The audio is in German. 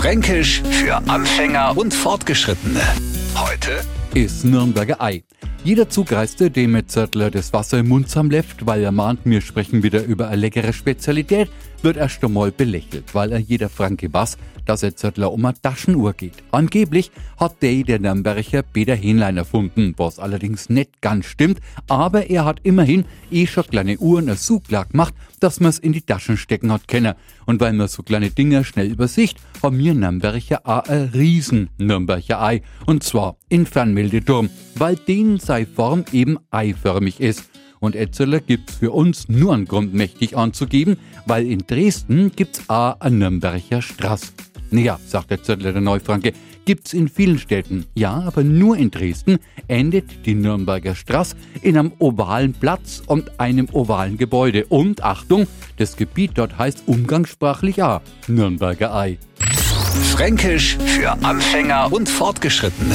Fränkisch für Anfänger und Fortgeschrittene. Heute ist Nürnberger Ei. Jeder Zugreiste, dem mit Zörtler das Wasser im Mund zusammenläuft, weil er mahnt, wir sprechen wieder über eine leckere Spezialität, wird erst einmal belächelt, weil er jeder Franke was, dass er Zörtler um eine Taschenuhr geht. Angeblich hat der der Nürnberger Peter Hähnlein erfunden, was allerdings nicht ganz stimmt, aber er hat immerhin eh schon kleine Uhren so klar gemacht, dass man es in die Taschen stecken hat können. Und weil man so kleine Dinger schnell übersicht, haben wir Nürnberger auch ein riesen Nürnberger Ei. Und zwar in Fernmeldeturm, weil den sei Form eben eiförmig ist. Und Etzeler gibt's für uns nur einen Grund mächtig anzugeben, weil in Dresden gibt's auch ein Nürnberger Straß. Naja, sagt der Zöttler der Neufranke, gibt's in vielen Städten. Ja, aber nur in Dresden endet die Nürnberger Straß in einem ovalen Platz und einem ovalen Gebäude. Und Achtung, das Gebiet dort heißt umgangssprachlich auch Nürnberger Ei. Fränkisch für Anfänger und Fortgeschrittene.